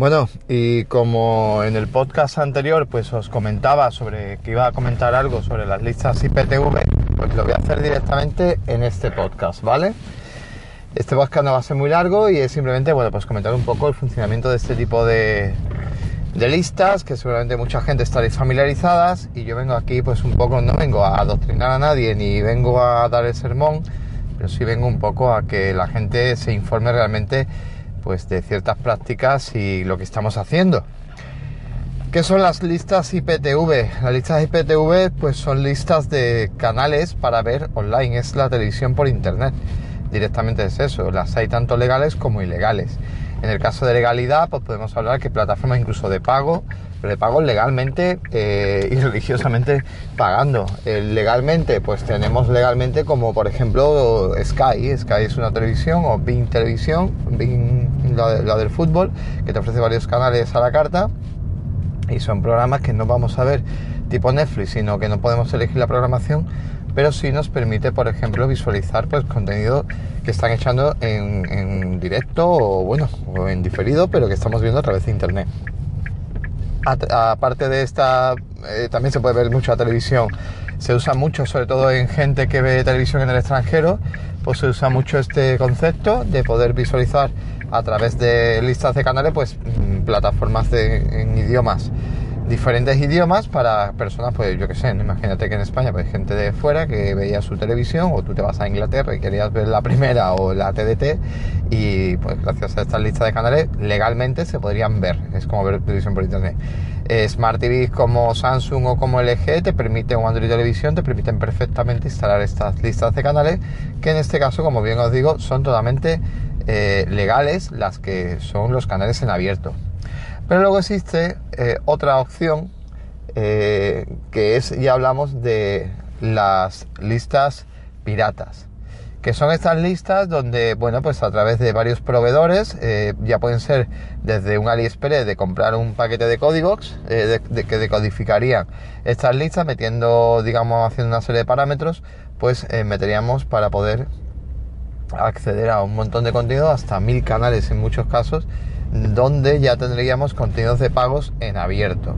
Bueno, y como en el podcast anterior pues os comentaba sobre que iba a comentar algo sobre las listas IPTV, pues lo voy a hacer directamente en este podcast, ¿vale? Este podcast no va a ser muy largo y es simplemente, bueno, pues comentar un poco el funcionamiento de este tipo de, de listas que seguramente mucha gente estaréis familiarizadas y yo vengo aquí pues un poco, no vengo a adoctrinar a nadie ni vengo a dar el sermón, pero sí vengo un poco a que la gente se informe realmente pues de ciertas prácticas y lo que estamos haciendo. ¿Qué son las listas IPTV? Las listas IPTV pues son listas de canales para ver online, es la televisión por internet. Directamente es eso, las hay tanto legales como ilegales. En el caso de legalidad, pues podemos hablar que plataformas incluso de pago, de pago legalmente eh, y religiosamente pagando. legalmente, pues tenemos legalmente como por ejemplo Sky. Sky es una televisión o Bing Televisión, Bing la, del fútbol, que te ofrece varios canales a la carta y son programas que no vamos a ver tipo Netflix, sino que no podemos elegir la programación, pero sí nos permite, por ejemplo, visualizar pues contenido que están echando en, directo o bueno, o en diferido, pero que estamos viendo a través de internet. Aparte de esta, eh, también se puede ver mucho la televisión. Se usa mucho, sobre todo en gente que ve televisión en el extranjero, pues se usa mucho este concepto de poder visualizar a través de listas de canales, pues mm, plataformas de, en idiomas, diferentes idiomas para personas, pues yo que sé, imagínate que en España, pues gente de fuera que veía su televisión o tú te vas a Inglaterra y querías ver la primera o la TDT y pues gracias a estas listas de canales legalmente se podrían ver, es como ver televisión por internet. Eh, Smart TV como Samsung o como LG te permiten, o Android Televisión te permiten perfectamente instalar estas listas de canales que en este caso, como bien os digo, son totalmente eh, legales las que son los canales en abierto. Pero luego existe eh, otra opción eh, que es, ya hablamos de las listas piratas, que son estas listas donde, bueno, pues a través de varios proveedores, ya pueden ser desde un AliExpress de comprar un paquete de códigos que decodificarían estas listas metiendo, digamos, haciendo una serie de parámetros, pues meteríamos para poder acceder a un montón de contenido, hasta mil canales en muchos casos, donde ya tendríamos contenidos de pagos en abierto.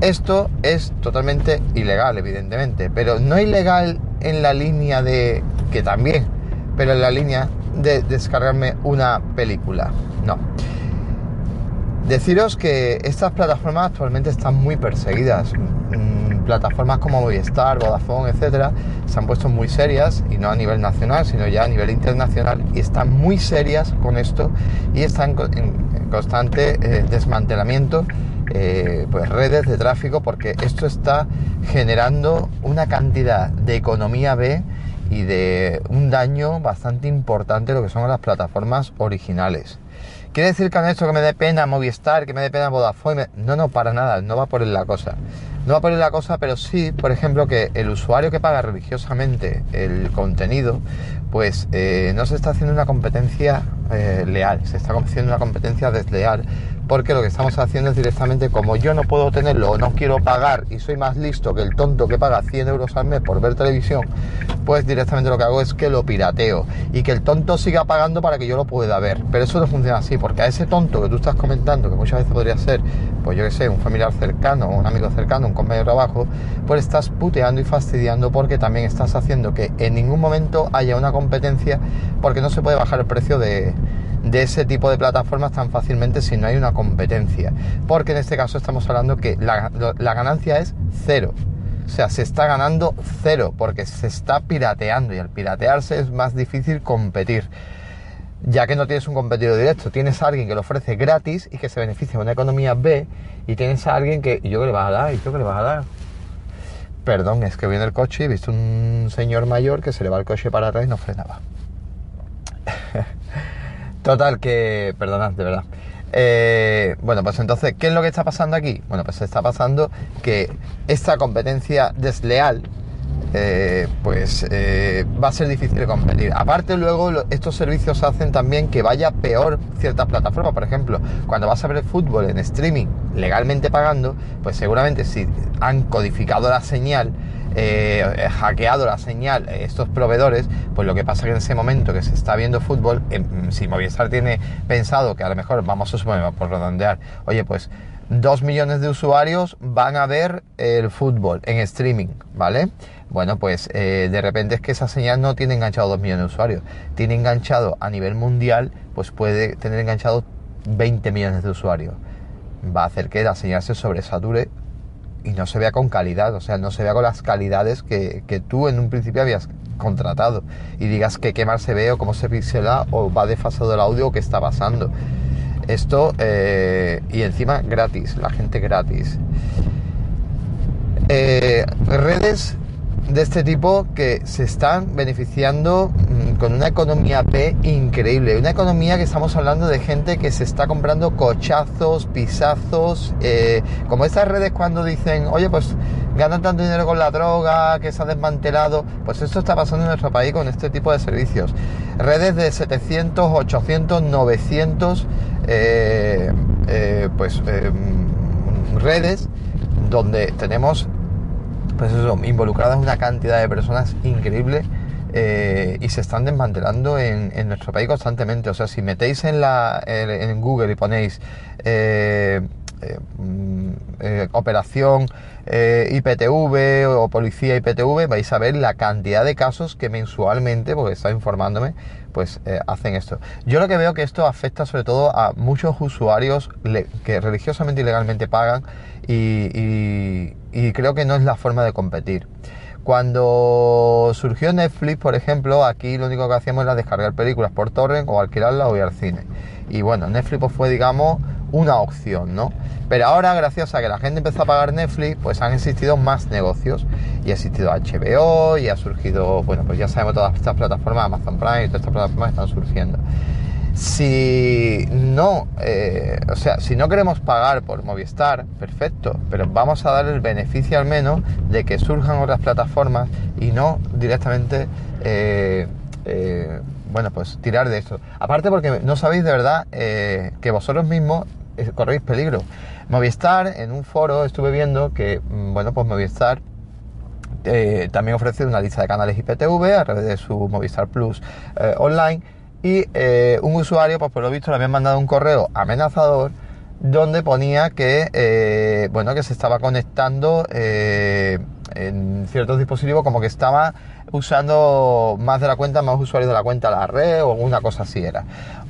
Esto es totalmente ilegal, evidentemente, pero no ilegal en la línea de que también, pero en la línea de descargarme una película. No. Deciros que estas plataformas actualmente están muy perseguidas plataformas como Movistar, Vodafone, etcétera, se han puesto muy serias y no a nivel nacional, sino ya a nivel internacional y están muy serias con esto y están en constante eh, desmantelamiento eh, pues redes de tráfico porque esto está generando una cantidad de economía B y de un daño bastante importante lo que son las plataformas originales. ¿Quiere decir con esto que me dé pena Movistar, que me dé pena Vodafone? No, no, para nada, no va por la cosa. No va a poner la cosa, pero sí, por ejemplo, que el usuario que paga religiosamente el contenido, pues eh, no se está haciendo una competencia eh, leal, se está haciendo una competencia desleal porque lo que estamos haciendo es directamente como yo no puedo tenerlo o no quiero pagar y soy más listo que el tonto que paga 100 euros al mes por ver televisión, pues directamente lo que hago es que lo pirateo y que el tonto siga pagando para que yo lo pueda ver. Pero eso no funciona así, porque a ese tonto que tú estás comentando, que muchas veces podría ser, pues yo que sé, un familiar cercano, un amigo cercano, un compañero de trabajo, pues estás puteando y fastidiando porque también estás haciendo que en ningún momento haya una competencia porque no se puede bajar el precio de de ese tipo de plataformas tan fácilmente si no hay una competencia. Porque en este caso estamos hablando que la, ganancia es cero. O sea, se está ganando cero porque se está pirateando y al piratearse es más difícil competir. Ya que no tienes un competidor directo, tienes a alguien que lo ofrece gratis y que se beneficia de una economía B y tienes a alguien que... ¿Y yo que le vas a dar? ¿Y yo que le vas a dar? Perdón, es que viene el coche y he visto un señor mayor que se le va el coche para atrás y no frenaba. Total, que. Perdonad, de verdad. Eh, bueno, pues entonces, ¿qué es lo que está pasando aquí? Bueno, pues está pasando que esta competencia desleal, eh, pues eh, va a ser difícil de competir. Aparte, luego estos servicios hacen también que vaya peor ciertas plataformas. Por ejemplo, cuando vas a ver fútbol en streaming legalmente pagando, pues seguramente si han codificado la señal eh, hackeado la señal estos proveedores, pues lo que pasa es que en ese momento que se está viendo fútbol, em, si Movistar tiene pensado que a lo mejor, vamos a suponer, por redondear, oye, pues dos millones de usuarios van a ver el fútbol en streaming, ¿vale? Bueno, pues eh, de repente es que esa señal no tiene enganchado dos millones de usuarios, tiene enganchado a nivel mundial, pues puede tener enganchado 20 millones de usuarios. Va a hacer que la señal se sobresature y no se vea con calidad, o sea, no se vea con las calidades que, tú en un principio habías contratado y digas que qué mal se ve o cómo se pixela o va desfasado el audio o qué está pasando. Esto, eh, y encima gratis, la gente gratis. Eh, redes de este tipo que se están beneficiando mm, con una economía P increíble. Una economía que estamos hablando de gente que se está comprando cochazos, pisazos, eh, como estas redes cuando dicen, oye, pues ganan tanto dinero con la droga, que se ha desmantelado. Pues esto está pasando en nuestro país con este tipo de servicios. Redes de 700, 800, 900, pues mm, redes donde tenemos pues eso, involucradas una cantidad de personas increíble eh, y se están desmantelando en, nuestro país constantemente. O sea, si metéis en, la, en Google y ponéis eh, eh, mm, operación IPTV o policía IPTV, vais a ver la cantidad de casos que mensualmente, porque está informándome, pues hacen esto. Yo lo que veo que esto afecta sobre todo a muchos usuarios que religiosamente y legalmente pagan y, creo que no es la forma de competir. Cuando surgió Netflix, por ejemplo, aquí lo único que hacíamos era descargar películas por torrent o alquilarlas o ir al cine. Y bueno, Netflix pues, fue, digamos, una opción, ¿no? Pero ahora, gracias a que la gente empezó a pagar Netflix, pues han existido más negocios. Y ha existido HBO y ha surgido, bueno, pues ya sabemos todas estas plataformas, Amazon Prime y todas estas plataformas están surgiendo. Si no, eh, o sea, si no queremos pagar por Movistar, perfecto, pero vamos a dar el beneficio al menos de que surjan otras plataformas y no directamente, eh, eh, bueno, pues tirar de esto. Aparte porque no sabéis de verdad que vosotros mismos corréis peligro. Movistar, en un foro estuve viendo que, mm, bueno, pues Movistar también ofrece una lista de canales IPTV a través de su Movistar Plus online y eh, un usuario, pues por lo visto, le habían mandado un correo amenazador donde ponía que, eh, bueno, que se estaba conectando eh, en ciertos dispositivos como que estaba usando más de la cuenta, más usuarios de la cuenta la red o alguna cosa así era.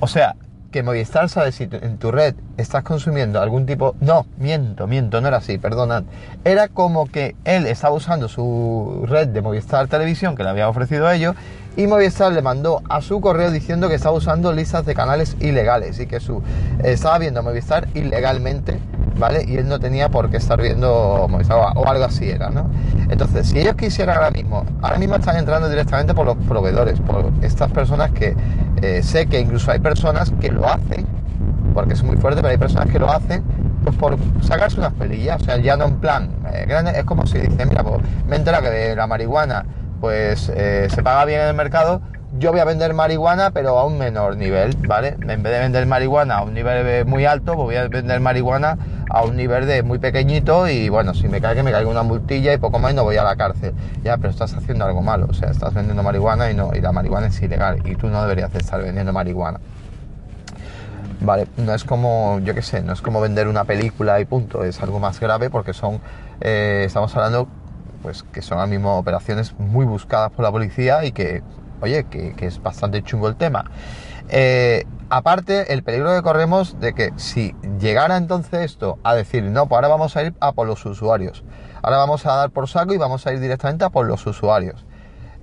O sea, que Movistar sabe si en tu red estás consumiendo algún tipo... No, miento, miento, no era así, perdonad. Era como que él estaba usando su red de Movistar Televisión que le había ofrecido a ellos y Movistar le mandó a su correo diciendo que estaba usando listas de canales ilegales y que su estaba viendo Movistar ilegalmente, Y él no tenía por qué estar viendo o algo así era, ¿no? Entonces, si ellos quisieran ahora mismo, ahora mismo están entrando directamente por los proveedores, por estas personas que eh, sé que incluso hay personas que lo hacen, porque es muy fuerte, pero hay personas que lo hacen pues por sacarse unas pelillas, o sea, ya no en plan eh, grande, es como si dicen, mira, pues me entera que la marihuana pues eh, se paga bien en el mercado, yo voy a vender marihuana pero a un menor nivel, ¿vale? En vez de vender marihuana a un nivel muy alto, pues voy a vender marihuana a un nivel de muy pequeñito y bueno, si me cae que me caiga una multilla y poco más y no voy a la cárcel. Ya, pero estás haciendo algo malo, o sea, estás vendiendo marihuana y no y la marihuana es ilegal y tú no deberías estar vendiendo marihuana. Vale, no es como, yo qué sé, no es como vender una película y punto, es algo más grave porque son, eh, estamos hablando pues que son ahora mismo operaciones muy buscadas por la policía y que, oye, que, es bastante chungo el tema. Eh, aparte, el peligro que corremos de que si llegara entonces esto a decir, no, pues ahora vamos a ir a por los usuarios, ahora vamos a dar por saco y vamos a ir directamente a por los usuarios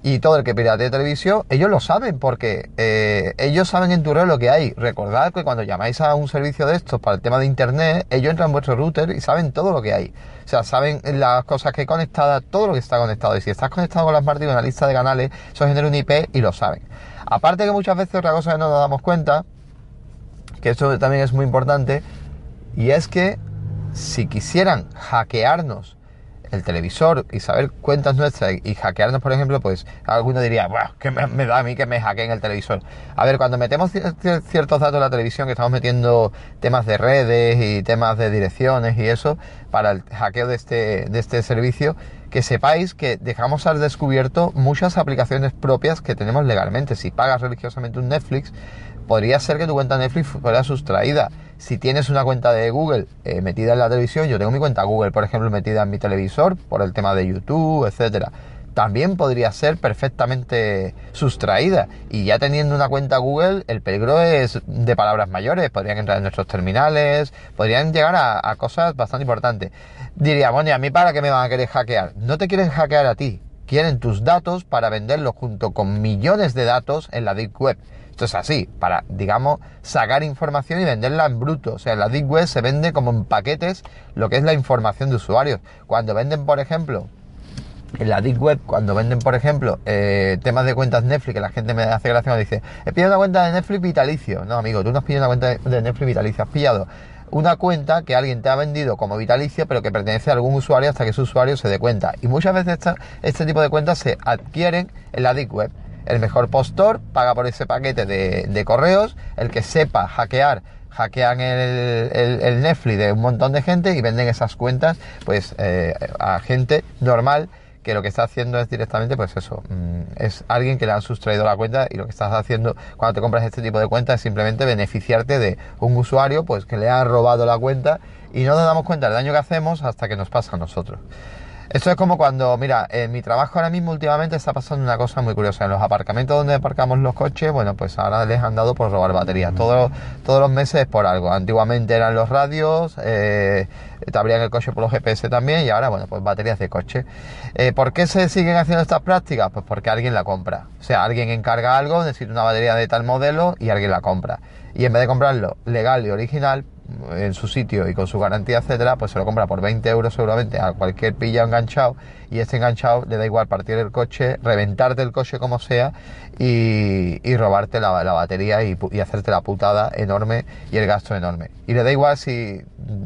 y todo el que de televisión, ellos lo saben porque eh, ellos saben en tu red lo que hay. Recordad que cuando llamáis a un servicio de estos para el tema de internet, ellos entran en vuestro router y saben todo lo que hay. O sea, saben las cosas que hay conectadas, todo lo que está conectado. Y si estás conectado con las Smart TV, una lista de canales, eso genera un IP y lo saben. Aparte que muchas veces otra cosa que no nos damos cuenta, que esto también es muy importante, y es que si quisieran hackearnos el televisor y saber cuentas nuestras y hackearnos, por ejemplo, pues alguno diría, Buah, ¿qué me, da a mí que me hackeen el televisor? A ver, cuando metemos ciertos datos en la televisión, que estamos metiendo temas de redes y temas de direcciones y eso, para el hackeo de este, de este servicio, que sepáis que dejamos al descubierto muchas aplicaciones propias que tenemos legalmente. Si pagas religiosamente un Netflix, podría ser que tu cuenta Netflix fuera sustraída. Si tienes una cuenta de Google eh, metida en la televisión, yo tengo mi cuenta Google, por ejemplo, metida en mi televisor por el tema de YouTube, etcétera también podría ser perfectamente sustraída. Y ya teniendo una cuenta Google, el peligro es de palabras mayores. Podrían entrar en nuestros terminales, podrían llegar a, cosas bastante importantes. Diría, bueno, ¿y a mí para qué me van a querer hackear? No te quieren hackear a ti, quieren tus datos para venderlos junto con millones de datos en la Deep Web. Esto es así, para, digamos, sacar información y venderla en bruto. O sea, en la Deep Web se vende como en paquetes lo que es la información de usuarios. Cuando venden, por ejemplo, en la Deep Web, cuando venden, por ejemplo, eh, temas de cuentas Netflix, que la gente me hace gracia, me dice, he pillado una cuenta de Netflix vitalicio. No, amigo, tú no has pillado una cuenta de Netflix vitalicio, has pillado una cuenta que alguien te ha vendido como vitalicio, pero que pertenece a algún usuario hasta que ese usuario se dé cuenta. Y muchas veces este tipo de cuentas se adquieren en la Deep Web. El mejor postor paga por ese paquete de, correos, el que sepa hackear hackean el, Netflix de un montón de gente y venden esas cuentas pues eh, a gente normal que lo que está haciendo es directamente, pues eso, mm, es alguien que le han sustraído la cuenta y lo que estás haciendo cuando te compras este tipo de cuenta es simplemente beneficiarte de un usuario, pues que le ha robado la cuenta y no nos damos cuenta del daño que hacemos hasta que nos pasa a nosotros. Esto es como cuando, mira, en mi trabajo ahora mismo últimamente está pasando una cosa muy curiosa. En los aparcamientos donde aparcamos los coches, bueno, pues ahora les han dado por robar baterías. Todos, todos los meses por algo. Antiguamente eran los radios, eh, te abrían el coche por los GPS también y ahora, bueno, pues baterías de coche. Eh, ¿Por qué se siguen haciendo estas prácticas? Pues porque alguien la compra. O sea, alguien encarga algo, necesita una batería de tal modelo y alguien la compra. Y en vez de comprarlo legal y original, en su sitio y con su garantía, etcétera, pues se lo compra por 20 euros seguramente a cualquier pilla enganchado y este enganchado le da igual partir el coche, reventarte el coche como sea y, robarte la, batería y, hacerte la putada enorme y el gasto enorme. Y le da igual si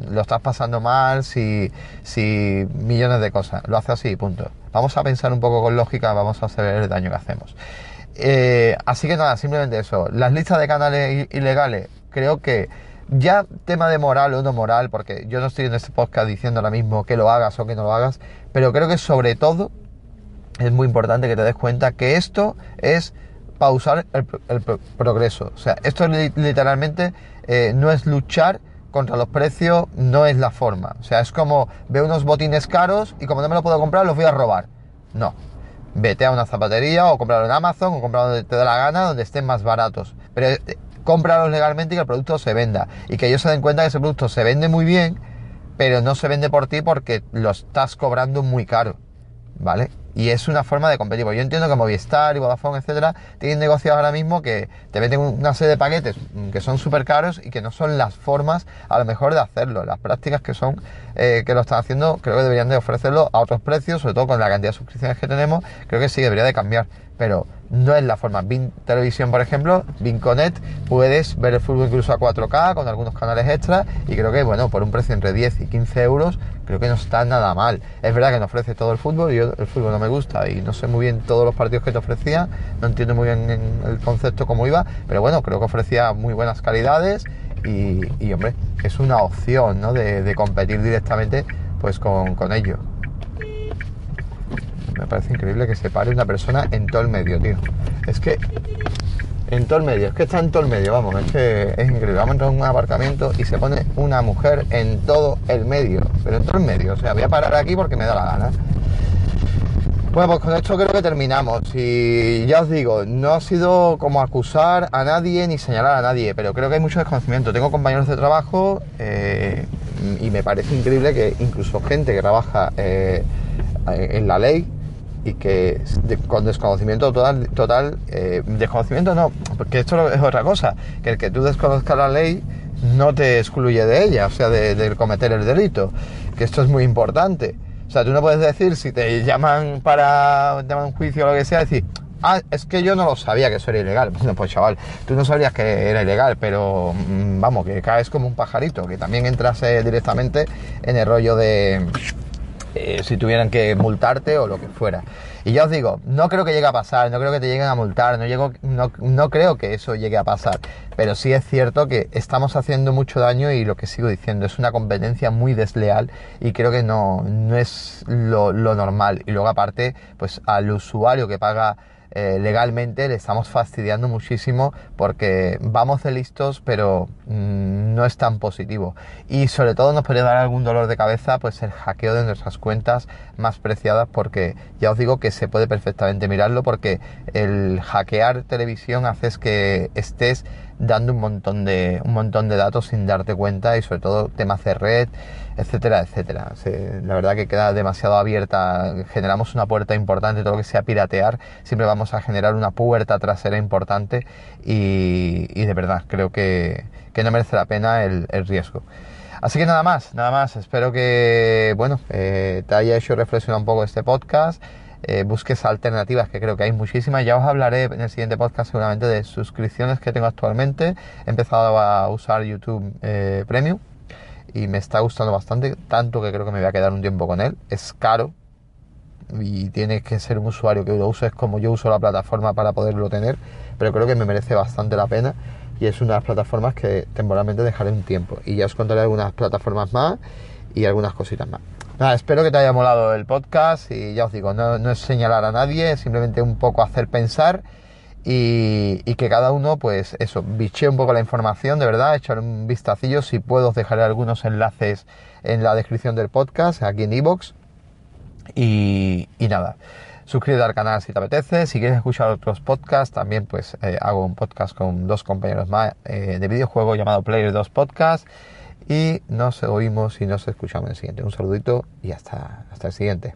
lo estás pasando mal, si, si millones de cosas, lo hace así, punto. Vamos a pensar un poco con lógica, vamos a saber el daño que hacemos. Eh, así que nada, simplemente eso. Las listas de canales ilegales, creo que ya tema de moral o no moral, porque yo no estoy en este podcast diciendo ahora mismo que lo hagas o que no lo hagas, pero creo que sobre todo es muy importante que te des cuenta que esto es pausar el, progreso. O sea, esto literalmente eh, no es luchar contra los precios, no es la forma. O sea, es como veo unos botines caros y como no me lo puedo comprar, los voy a robar. No. Vete a una zapatería o comprarlo en Amazon o comprarlo donde te dé la gana, donde estén más baratos. Pero eh, cómpralos legalmente y que el producto se venda. Y que ellos se den cuenta que ese producto se vende muy bien, pero no se vende por ti porque lo estás cobrando muy caro. ¿Vale? Y es una forma de competir. yo entiendo que Movistar y Vodafone, etcétera, tienen negocios ahora mismo que te venden una serie de paquetes que son súper caros y que no son las formas a lo mejor de hacerlo. Las prácticas que son, eh, que lo están haciendo, creo que deberían de ofrecerlo a otros precios, sobre todo con la cantidad de suscripciones que tenemos, creo que sí debería de cambiar. Pero no es la forma. Bin Televisión, por ejemplo, Binconet, puedes ver el fútbol incluso a 4K con algunos canales extras y creo que, bueno, por un precio entre 10 y 15 euros, creo que no está nada mal. Es verdad que no ofrece todo el fútbol y yo el fútbol no me gusta y no sé muy bien todos los partidos que te ofrecía, no entiendo muy bien el concepto cómo iba, pero bueno, creo que ofrecía muy buenas calidades y, hombre, es una opción, ¿no? De, competir directamente pues con, con ellos me parece increíble que se pare una persona en todo el medio, tío. Es que en todo el medio, es que está en todo el medio, vamos, es que es increíble. Vamos a entrar en un aparcamiento y se pone una mujer en todo el medio, pero en todo el medio, o sea, voy a parar aquí porque me da la gana. Bueno, pues con esto creo que terminamos. Y ya os digo, no ha sido como acusar a nadie ni señalar a nadie, pero creo que hay mucho desconocimiento. Tengo compañeros de trabajo eh, y me parece increíble que incluso gente que trabaja eh, en la ley y que con desconocimiento total, total eh, desconocimiento no, porque esto es otra cosa, que el que tú desconozcas la ley no te excluye de ella, o sea, de, cometer el delito, que esto es muy importante. O sea, tú no puedes decir, si te llaman para un juicio o lo que sea, decir, ah, es que yo no lo sabía que eso era ilegal. Bueno, pues chaval, tú no sabrías que era ilegal, pero mm, vamos, que caes como un pajarito, que también entras directamente en el rollo de eh, si tuvieran que multarte o lo que fuera. Y ya os digo, no creo que llegue a pasar, no creo que te lleguen a multar, no, llego, no, no creo que eso llegue a pasar. Pero sí es cierto que estamos haciendo mucho daño y lo que sigo diciendo es una competencia muy desleal y creo que no, no es lo, lo normal. Y luego aparte, pues al usuario que paga eh, legalmente le estamos fastidiando muchísimo porque vamos de listos pero mm, no es tan positivo. Y sobre todo nos puede dar algún dolor de cabeza pues el hackeo de nuestras cuentas más preciadas porque ya os digo que se puede perfectamente mirarlo porque el hackear televisión hace que estés dando un montón de un montón de datos sin darte cuenta y sobre todo temas de red etcétera etcétera. La verdad que queda demasiado abierta. Generamos una puerta importante todo lo que sea piratear siempre vamos a generar una puerta trasera importante y, de verdad creo que, no merece la pena el, riesgo. Así que nada más, nada más. Espero que, bueno, eh, te haya hecho reflexionar un poco este podcast eh, busques alternativas, que creo que hay muchísimas. Ya os hablaré en el siguiente podcast seguramente de suscripciones que tengo actualmente. He empezado a usar YouTube eh, Premium y me está gustando bastante, tanto que creo que me voy a quedar un tiempo con él. Es caro y tienes que ser un usuario que lo uses como yo uso la plataforma para poderlo tener, pero creo que me merece bastante la pena y es una de las plataformas que temporalmente dejaré un tiempo. Y ya os contaré algunas plataformas más y algunas cositas más. Nada, espero que te haya molado el podcast y ya os digo, no, es señalar a nadie, es simplemente un poco hacer pensar y, que cada uno, pues eso, biche un poco la información, de verdad, echar un vistacillo. Si puedo, os dejaré algunos enlaces en la descripción del podcast, aquí en iVoox. Y, nada, suscríbete al canal si te apetece. Si quieres escuchar otros podcasts, también pues eh, hago un podcast con dos compañeros más eh, de videojuego llamado Player 2 Podcast y nos oímos y nos escuchamos en el siguiente. Un saludito y hasta, hasta el siguiente.